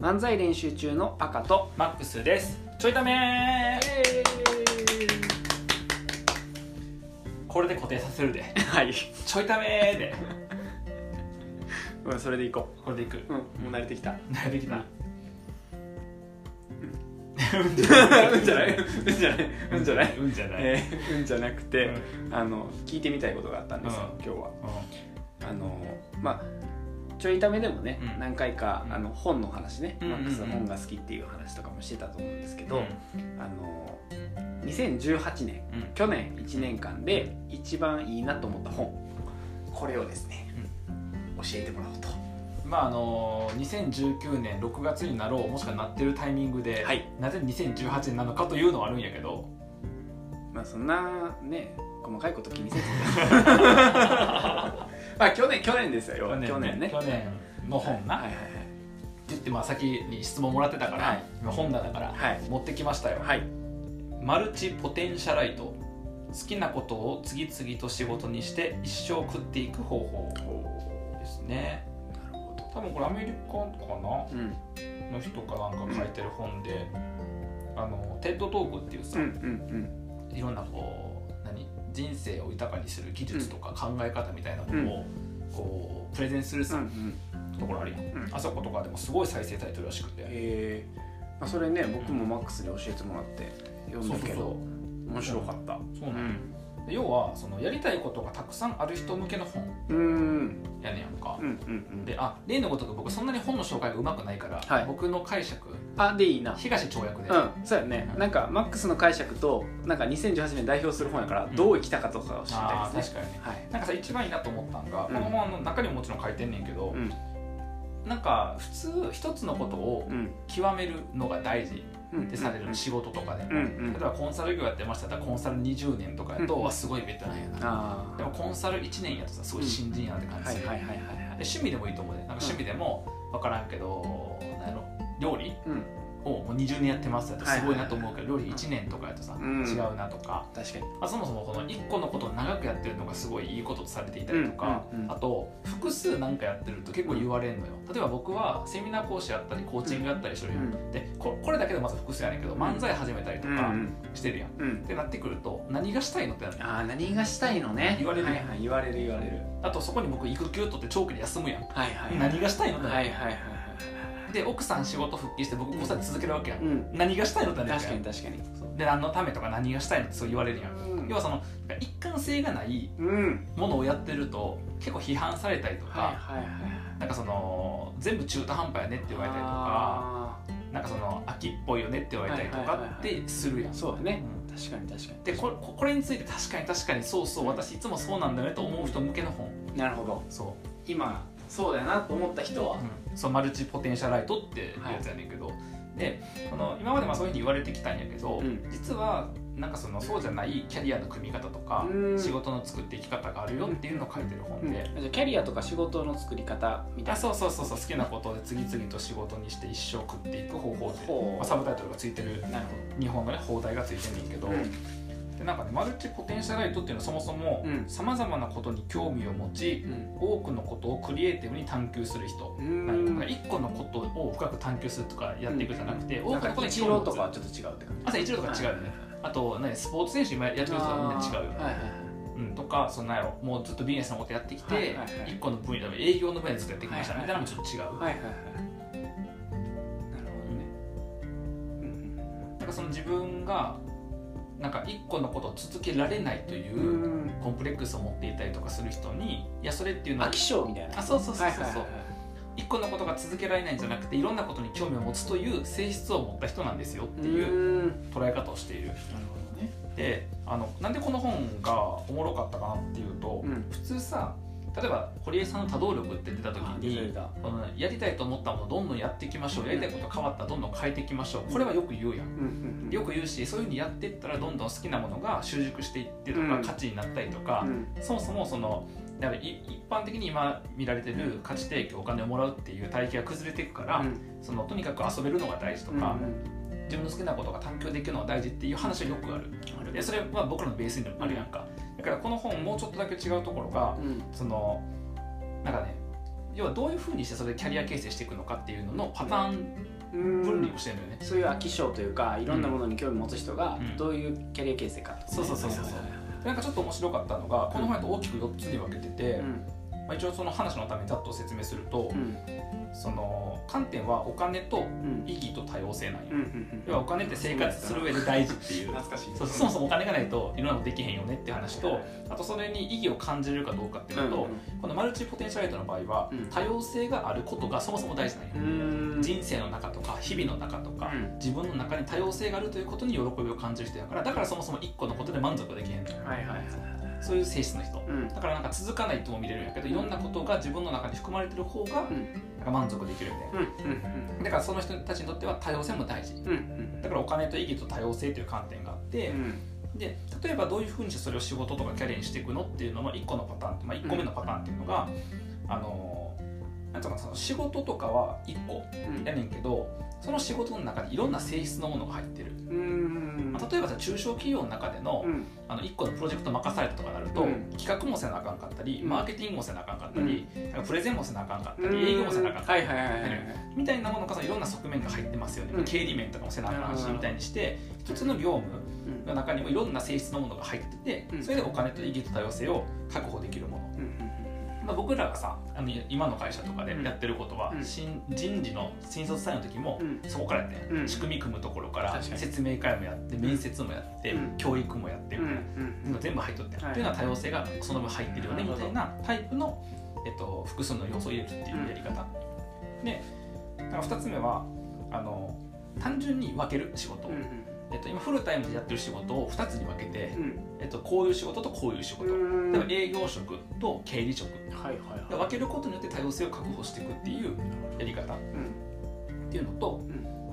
漫才練習中の赤と。マックスです。ちょいため。これで固定させるで。はい。ちょいためで。うんそれでいここれでいく。ううんもう慣れてきた。できた。うん。じゃないうんじゃない。うんじゃない。うんじゃない。うんじゃない。えーうんじゃなくて、うあの聞いてみたいことがあったんですよ、うん。今日は。うあのまあちょいためでもね、うん何回かうんあの本の話ね、うんうんうん。マックスの本が好きっていう話とかもしてたと思うんですけど、ん。あの2018年うん。去年1年間で一番いいなと思った本これをですね、教えてもらおうと。まああの2019年6月になろうもしくはなってるタイミングで、はい。なぜ2018年なのかというのはあるんやけど。まあそんなね細かいこと気にせず まあ去年去年ですよ。去年ね。去年の本な、はいはいって言ってまあ先に質問もらってたから、はい。今本棚からはい。持ってきましたよ、はい。はいマルチポテンシャライト好きなことを次々と仕事にして一生食っていく方法ですね。なるほど。多分これアメリカかな？うん。の人かなんか書いてる本で、あのテッドトークっていうさ、うんうんいろんなこ人生を豊かにする技術とか考え方みたいなものを、こうプレゼンするさ、うんうん。ところあるやん、うん。あそことかでもすごい再生されてるらしくて、えー。まあ、それね僕もマックスに教えてもらって読んだけど面白かった。そうなの、で要はそのやりたいことがたくさんある人向けの本。うん。うんやねやんか、うんうんうん。であ例のごとく僕そんなに本の紹介がうまくないから、はい。僕の解釈あでいいな。東跳躍で、うんそうやね。うん。なんかマックスの解釈となんか2018年代表する本やからうん。どう生きたかとかを知りあたいですね。ー確かにね。はい。なんかさ一番いいなと思ったんが、うん。この本の中にももちろん書いてんねんけど、うん。なんか普通一つのことをうん。極めるのが大事うん。ってされる仕事とかでも、うん。うん。例えばコンサル業やってましたらコンサル20年とかやと、うん。わすごいベテランやな、あでもコンサル1年やとさすごい新人やなってあ感じする、はいはいはいはいではい趣味でもいいと思うでなんか趣味でも分からんけど、料理？うん。をもう20年やってますやとすごいなと思うけど、はい料理1年とかやとさ、うん。違うなとか、確かに。まあ、そもそもこの1個のことを長くやってるのがすごいいいこととされていたりとか、うんうんうん。あと複数なんかやってると結構言われるのよ。例えば僕はセミナー講師やったりコーチングやったりしてるやん、うん。でここれだけでまず複数やねんけど漫才始めたりとかうんしてるやん、うん。ってなってくると何がしたいのってなるああ何がしたいのね。言われるはいはい言われる言われる。あとそこに僕育休取って長期で休むやん、はいはい何がしたいのってなる、はいはいはいはいで奥さん仕事復帰して僕子育て続けるわけや。ん、うん。何がしたいのって確かに確かに。で何のためとか何がしたいのってそう言われるやん、うん。要はその一貫性がないうん。ものをやってると結構批判されたりとか、はいはいはいなんかその全部中途半端やねって言われたりとかあなんかその秋っぽいよねって言われたりとかってするやん。ーそうだね。うん。確かに確かに。でこれこれについて確かに確かにそうそう私いつもそうなんだよねと思う人向けの本。なるほど。そ今そうだよなと思った人は。う、うん、そうマルチポテンシャライトっていうやつやねんけど、でこの今までまあそういうふうに言われてきたんやけど、うん。実はなんかそのそうじゃないキャリアの組み方とかうん。仕事の作っていき方があるよっていうのを書いてる本うん。で、じゃあキャリアとか仕事の作り方みたいな。あそうそうそうそう好きなことで次々と仕事にして一生食っていく方法ってまあ、サブタイトルがついてる日本のね放題がついてるんだけど、なんかねマルチポテンシャライトっていうのはそもそもうん。さまざまなことに興味を持ちうん。多くのことをクリエイティブに探求する人うんなん。か1個のことを深く探求するとかやっていくじゃなくて、多なん。かくのことにとかはちょっと違うって感じ。あ一郎とか違うよね、あと何スポーツ選手今やってる人はみんな違うよね、はいはいはい。うん、とかそんなんやろもうずっとビジネスのことやってきて、はいはいはい。1個の分野で営業の分野でずっとやってきましたみたいなのもちょっと違う、はいはいはい。なるほどね。うん。なんかその自分がなんか1個のことを続けられないという、うん。コンプレックスを持っていたりとかする人にいやそれっていうのは飽き性みたいな。あそうそうそうそうそう、一個のことが続けられないんじゃなくていろんなことに興味を持つという性質を持った人なんですよっていううん。捉え方をしている。なるほどね。であのなんでこの本がおもろかったかなっていうと、うん。普通さ例えば堀江さんの多動力って出た時にやりたいと思ったものをどんどんやっていきましょうやりたいこと変わったらどんどん変えていきましょうこれはよく言うやん。よく言うしそういうふうにやっていったらどんどん好きなものが習熟していってとか、うん価値になったりとか、うんそもそもその一般的に今見られてる価値提供お金をもらうっていう体系が崩れていくから、うん。そのとにかく遊べるのが大事とか、自分の好きなことが探求できるのが大事っていう話はよくある。うんでそれは僕らのベースにあるやんか、だからこの本もうちょっとだけ違うところがうんそのなんかね要はどういうふうにしてそれでキャリア形成していくのかっていうののパターンうん分離をしてるんだよね、そういう飽き性というかいろんなものに興味持つ人がうん。どういうキャリア形成かとかね。そうそうそうそうなんかちょっと面白かったのがこの本だと大きく4つに分けてて、うん。まあ、一応その話のためにざっと説明すると、うんその観点はお金とうん。意義と多様性なんよ、うんうん要はお金って生活する上で大事っていう。懐かしい。そもそもお金がないといろんなことできへんよねっていう話とあとそれに意義を感じれるかどうかっていうのと、このマルチポテンシャルイトの場合は、うん。多様性があることがそもそも大事なんよ、うん。人生の中とか日々の中とか、うん。自分の中に多様性があるということに喜びを感じる人やからだからそもそも1個のことで満足できへんのはいはいはいそういう性質の人。うん。だからなんか続かないとも見れるんやけどいろんなことが自分の中に含まれてる方がうん。なんか満足できるみたいうんなだからその人たちにとっては多様性も大事。だからお金と意義と多様性という観点があって、うん。で例えばどういうふうにしてそれを仕事とかキャリアにしていくのっていうのの1個のパターンまあ、1個目のパターンっていうのが、あのなんかなその仕事とかは1個うん。やねんけどその仕事の中にいろんな性質のものが入ってる、うん。まあ、例えばさ中小企業の中での,、うん。あの1個のプロジェクト任されたとかなると、うん。企画もせなあかんかったり、うん。マーケティングもせなあかんかったり、プレゼンもせなあかんかったうん。り営業もせなあかんかったり、みたいなものがさいろんな側面が入ってますよね、うん。経理面とかもせなあかんしうんみたいにして一つの業務うんの中にもいろんな性質のものが入ってて、うん。それでお金と意義と多様性を確保できるもの、うんまあ、僕らがさあの今の会社とかでやってることは、うん。新人事の新卒採用の時もうん。そこからやって、うん。仕組み組むところから説明会もやって面接もやって、うん。教育もやってみたいな、うん全部入っとって、はい。っていうのは多様性がその分入ってるよねみたいなタイプの、えっと、複数の要素を入れるっていうやり方、でだから2つ目はあの単純に分ける仕事、うんえっと、今フルタイムでやってる仕事を2つに分けて、うん。えっと、こういう仕事とこういう仕事、うん。例えば営業職と経理職。はいはいで分けることによって多様性を確保していくっていうやり方っうん。ていうのと、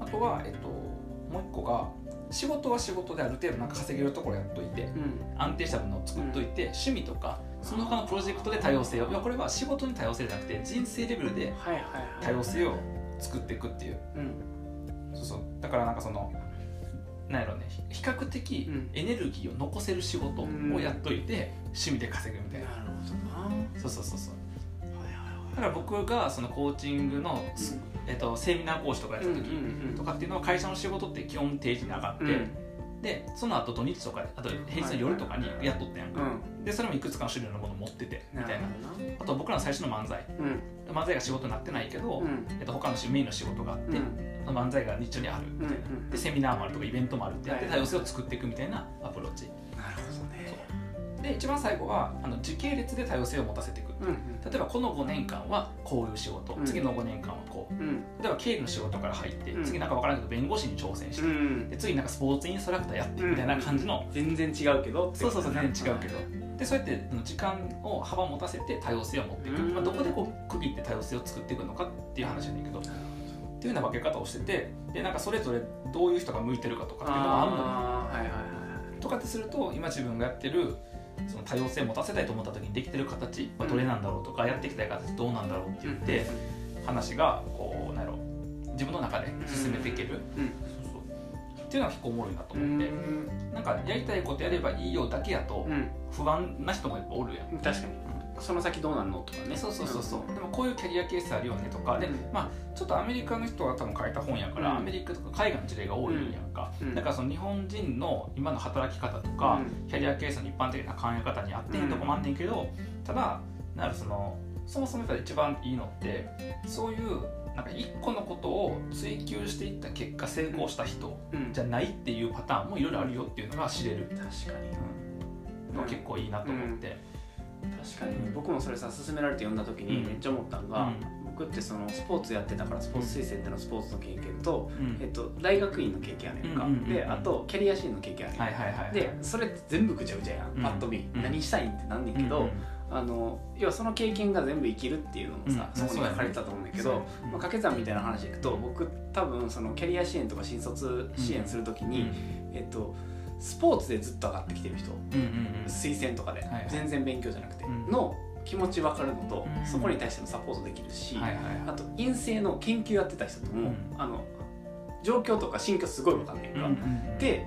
あとは、えっと、もう一個が仕事は仕事である程度なんか稼げるところやっといてうん。安定したものを作っといて、趣味とかその他のプロジェクトで多様性をいやこれは仕事に多様性じゃなくて人生レベルではいはいはい。多様性を作っていくっていう。うん。そうそう。だからなんかそのなんやろうね比較的うん。エネルギーを残せる仕事をやっといて、趣味で稼ぐみたいな。なるほどな。はそうそうそうそう。だから僕がそのコーチングの、えっと、セミナー講師とかやった時とかっていうのは会社の仕事って基本定時に上がって、うんでその後土日とかであと平日の夜とかにやっとったやんか、うん。でそれもいくつかの種類のものを持っててみたいな。あと僕らの最初の漫才。漫才が仕事になってないけど、うん。えっと、他のメインの仕事があって、漫才が日中にあるみたいな、でセミナーもあるとかイベントもあるってやってはい多様性を作っていくみたいなアプローチで一番最後はあの時系列で多様性を持たせていく。うん例えばこの5年間はこういう仕事、うん。次の5年間はこう。うん。例えば経理の仕事から入って、うん。次なんか分からないけど弁護士に挑戦して、うんで次なんかスポーツインストラクターやってみたいな感じの、全然違うけどそうそうそう全然違うけど。どでそうやって時間を幅を持たせて多様性を持っていく、うんまあ、どこでこう区切って多様性を作っていくのかっていう話やねんけど。っていうような分け方をしててでなんかそれぞれどういう人が向いてるかとかっていうのがあるのよ。あーはいはいはい。とかってすると今自分がやってるその多様性を持たせたいと思った時にできてる形はどれなんだろうとか、やっていきたい形どうなんだろうって言って、話がこうなんやろ自分の中で進めていける、うん。そうそう。っていうのは結構おもろいなとう思って、ん。なんかやりたいことやればいいよだけやとうん。不安な人もやっぱおるやん、確かにその先どうなんのとかね。そうそうそうそう、でもこういうキャリアケースあるよねとか。で、うん。まあちょっとアメリカの人が多分書いた本やから、うん。アメリカとか海外の事例が多いんやんか、うん。だからその日本人の今の働き方とか、うん。キャリアケースの一般的な考え方に合ってへんとこもあんねんけど、ただなるそのそもそも一番いいのってそういうなんか一個のことを追求していった結果成功した人うん。じゃないっていうパターンもいろいろあるよっていうのが知れる、確かに。うん、結構いいなと思って、確かに。僕もそれさ勧められて読んだ時にうん。めっちゃ思ったのが、僕ってそのスポーツやってたからスポーツ推薦ってのスポーツの経験と、うん。えっと、大学院の経験やねんか、うんうんうんうん。であとキャリア支援の経験やねん、はいはいはいでそれって全部ぐちゃぐちゃやん、うん。パッと見、うん。何したいんってなんねんけど、うんうんあの要はその経験が全部生きるっていうのもさ、うん。そこに書かれてたと思うんだけど、ね。まあ、掛け算みたいな話でいくと僕多分そのキャリア支援とか新卒支援するときに、えっと、スポーツでずっと上がってきてる人。推薦とかで、全然勉強じゃなくて、うん。の気持ち分かるのと、うん。そこに対してのサポートできるし、あと陰性の研究やってた人とも、うん。あの状況とか心境すごい分かんねんか、うんうんうん。で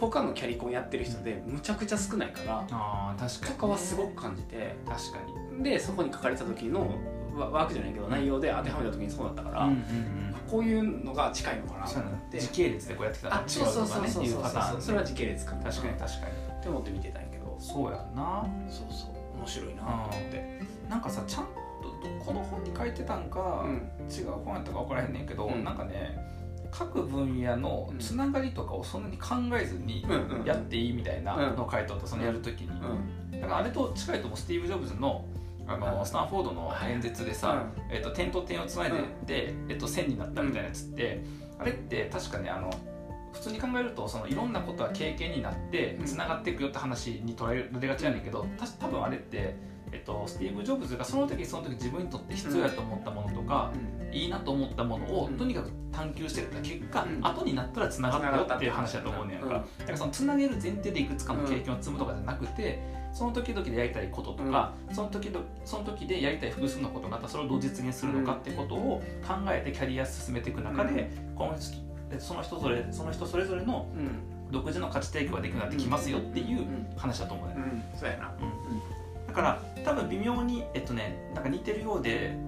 他のキャリコンやってる人でむちゃくちゃ少ないからあー確かにとかはすごく感じて。確かに。でそこに書かれた時のワワークじゃないけど内容で当てはめた時にそうだったから、こういうのが近いのかなと思って。時系列でこうやってきたらあ違そうそうそううとかねっていうそう。そうパターンそれは時系列かな確かに確かに。って思って見てたんやけどそうやんなそう。そう面白いなと思って。なんかさちゃんとこの本に書いてたんか、うん。違う本やったか分からへんねんけど、うん。なんかね各分野のつながりとかをそんなに考えずにやっていいみたいなのを書いとったそのやるときに、うん。だからあれと近いともスティーブ・ジョブズのあのうんスタンフォードの演説でさ、えっと点と点をつないで、うん。でえっと線になったみたいなやつって、あれって確かねあの普通に考えるとそのいろんなことは経験になってうん。つながっていくよって話に捉えられがちやねんけどた多分あれって、えっと、スティーブ・ジョブズがその時その時自分にとって必要やと思ったものとか、いいなと思ったものをうん。とにかく探求してた結果、うん。後になったらつながったよっていう話だと思うねんか、うん。だからそのつなげる前提でいくつかの経験を積むとかじゃなくて、その時々でやりたいこととか、その時々その時でやりたい複数のことがあったらそれをどう実現するのかってことを考えてキャリア進めていく中で、この人その人それその人それぞれのうん。独自の価値提供ができるようになってきますよっていう話だと思うね、うん。そうやな。だから多分微妙にえっとねなんか似てるようで、えっと、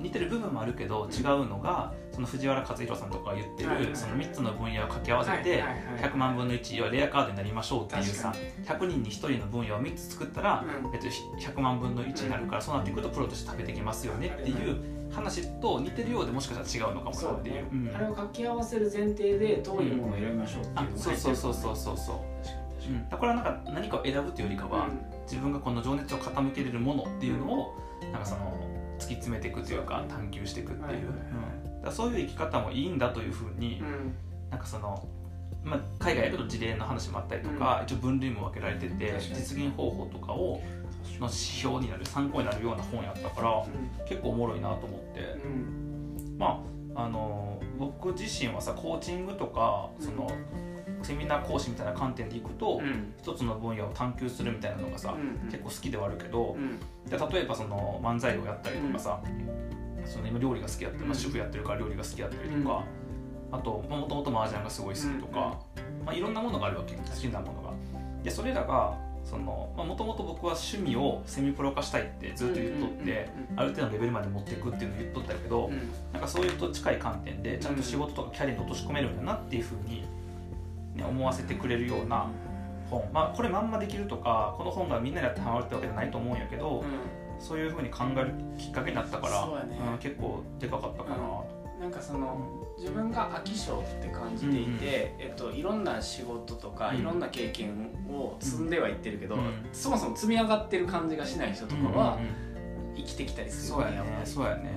似てる部分もあるけど違うのがその藤原克弘さんとかが言ってる、その3つの分野を掛け合わせて、はいはいはい。100万分の1要はレアカードになりましょうっていうさ100人に1人の分野を3つ作ったら、うん。えっと、100万分の1になるから、そうなっていくとプロとして食べてきますよねっていう話と似てるようでもしかしたら違うのかもなっていう。うん。あれを掛け合わせる前提でどういうものを選びましょうっていうあのがそうそうそうそうそう。そう、うん、だからなんか何かを選ぶというよりかは、自分がこの情熱を傾けれるものっていうのをなんかその突き詰めていくというか探求していくっていう、だそういう生き方もいいんだというふうに、うん。なんかその、まあ、海外やると事例の話もあったりとか、一応分類も分けられてて実現方法とかをの指標になる参考になるような本やったから結構おもろいなと思って、うん。まああの僕自身はさコーチングとかその、セミナー講師みたいな観点でいくと、うん。一つの分野を探求するみたいなのがさ、うん結構好きではあるけど、うん。で例えばその漫才をやったりとかさ、その今料理が好きやってる、まあ、うん。主婦やってるから料理が好きやったりとか、あともともと麻雀がすごい好きとか、まあ、いろんなものがあるわけ好きなものが。でそれらがもともと僕は趣味をセミプロ化したいってずっと言っとって、ある程度のレベルまで持っていくっていうのを言っとったけど、うん。なんかそういうと近い観点でちゃんと仕事とかキャリアに落とし込めるんだなっていうふうに、ね、思わせてくれるような本。まあこれまんまできるとかこの本がみんなにやってハマるってわけじゃないと思うんやけど、そういうふうに考えるきっかけになったからそうん結構でかかったかな、なんかその自分が飽き性って感じていて、えっと、いろんな仕事とか、うん。いろんな経験を積んではいってるけど、うん。そもそも積み上がってる感じがしない人とかは生きてきたりするそうやね。そうやね、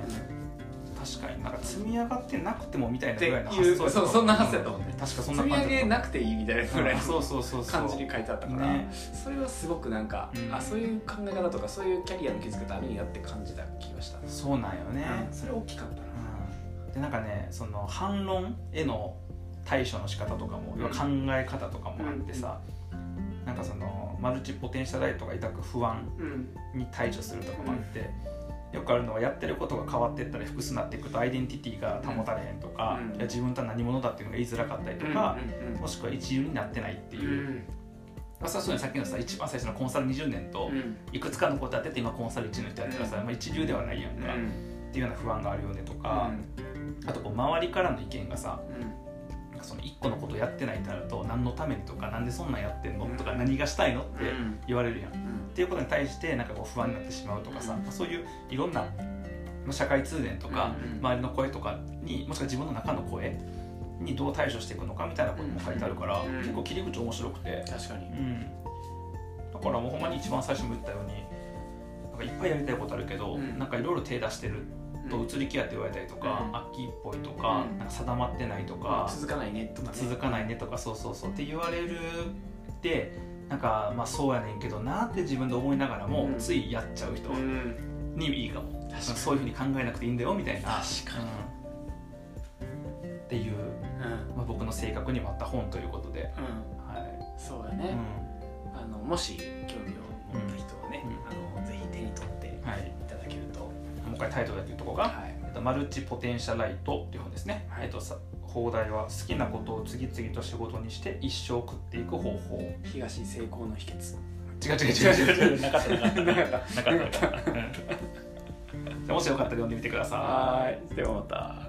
確かになんか積み上がってなくてもみたいなぐらいの発想そうそんな発想やったもんね。確かそんな積み感じだった。上げなくていいみたいなぐらいのうんそうそうそうそう。感じに書いてあったから、ねそれはすごくなんか、う。んあそういう考え方とかそういうキャリアの築き方あるんやって感じた気がした、そうなんよね、うん。それ大きかったな、でなんかねその反論への対処の仕方とかも、うん。考え方とかもあってさ、なんかそのマルチポテンシャライトが抱く不安うん。に対処するとかもあって、よくあるのはやってることが変わっていったり複数になっていくとアイデンティティが保たれへんとか、うん。いや自分とは何者だっていうのが言いづらかったりとか、うんもしくは一流になってないってう。んいう、まあ、さっきのさ一番最初のコンサル20年とうん。いくつかのことやってて今コンサル1の人やったらさ、まあ、一流ではないやんか、っていうような不安があるよねとか、あとこう周りからの意見がさかその1個のことやってないってなると何のためにとかなんでそんなんやってんの？とか何がしたいの？って言われるやん。っていうことに対してなんかこう不安になってしまうとかさ、そういういろんなまあ社会通念とか、うん。周りの声とかにもしくは自分の中の声にどう対処していくのかみたいなことも書いてあるから、うん。結構切り口面白くて、確かに。うん、だからもうほんまに一番最初も言ったようになんかいっぱいやりたいことあるけど、うん。なんかいろいろ手出してると移り気やって言われたりとか、うん秋っぽいとか,、うん。なんか定まってないとか、続かないねとかね。続かないねとかそうそうそう。って言われるってなんかまあそうやねんけどなって自分で思いながらも、うん。ついやっちゃう人うん。にいいかも、確かに。そういうふうに考えなくていいんだよみたいな。確かに。うん。っていう、うん。まあ、僕の性格にもあった本ということで、うん。はそうやね、いあのもし興味を持った人はね、あのもう一回タイトルだけいうとこが、はい。えっとマルチポテンシャライトっていう本ですね、はい。えっと、さ放題は好きなことを次々と仕事にして一生食っていく方法。東成功の秘訣。違う違う違う違う。違うなかったなかった。なかったなかった。もしよかったら読んでみてください。ではまた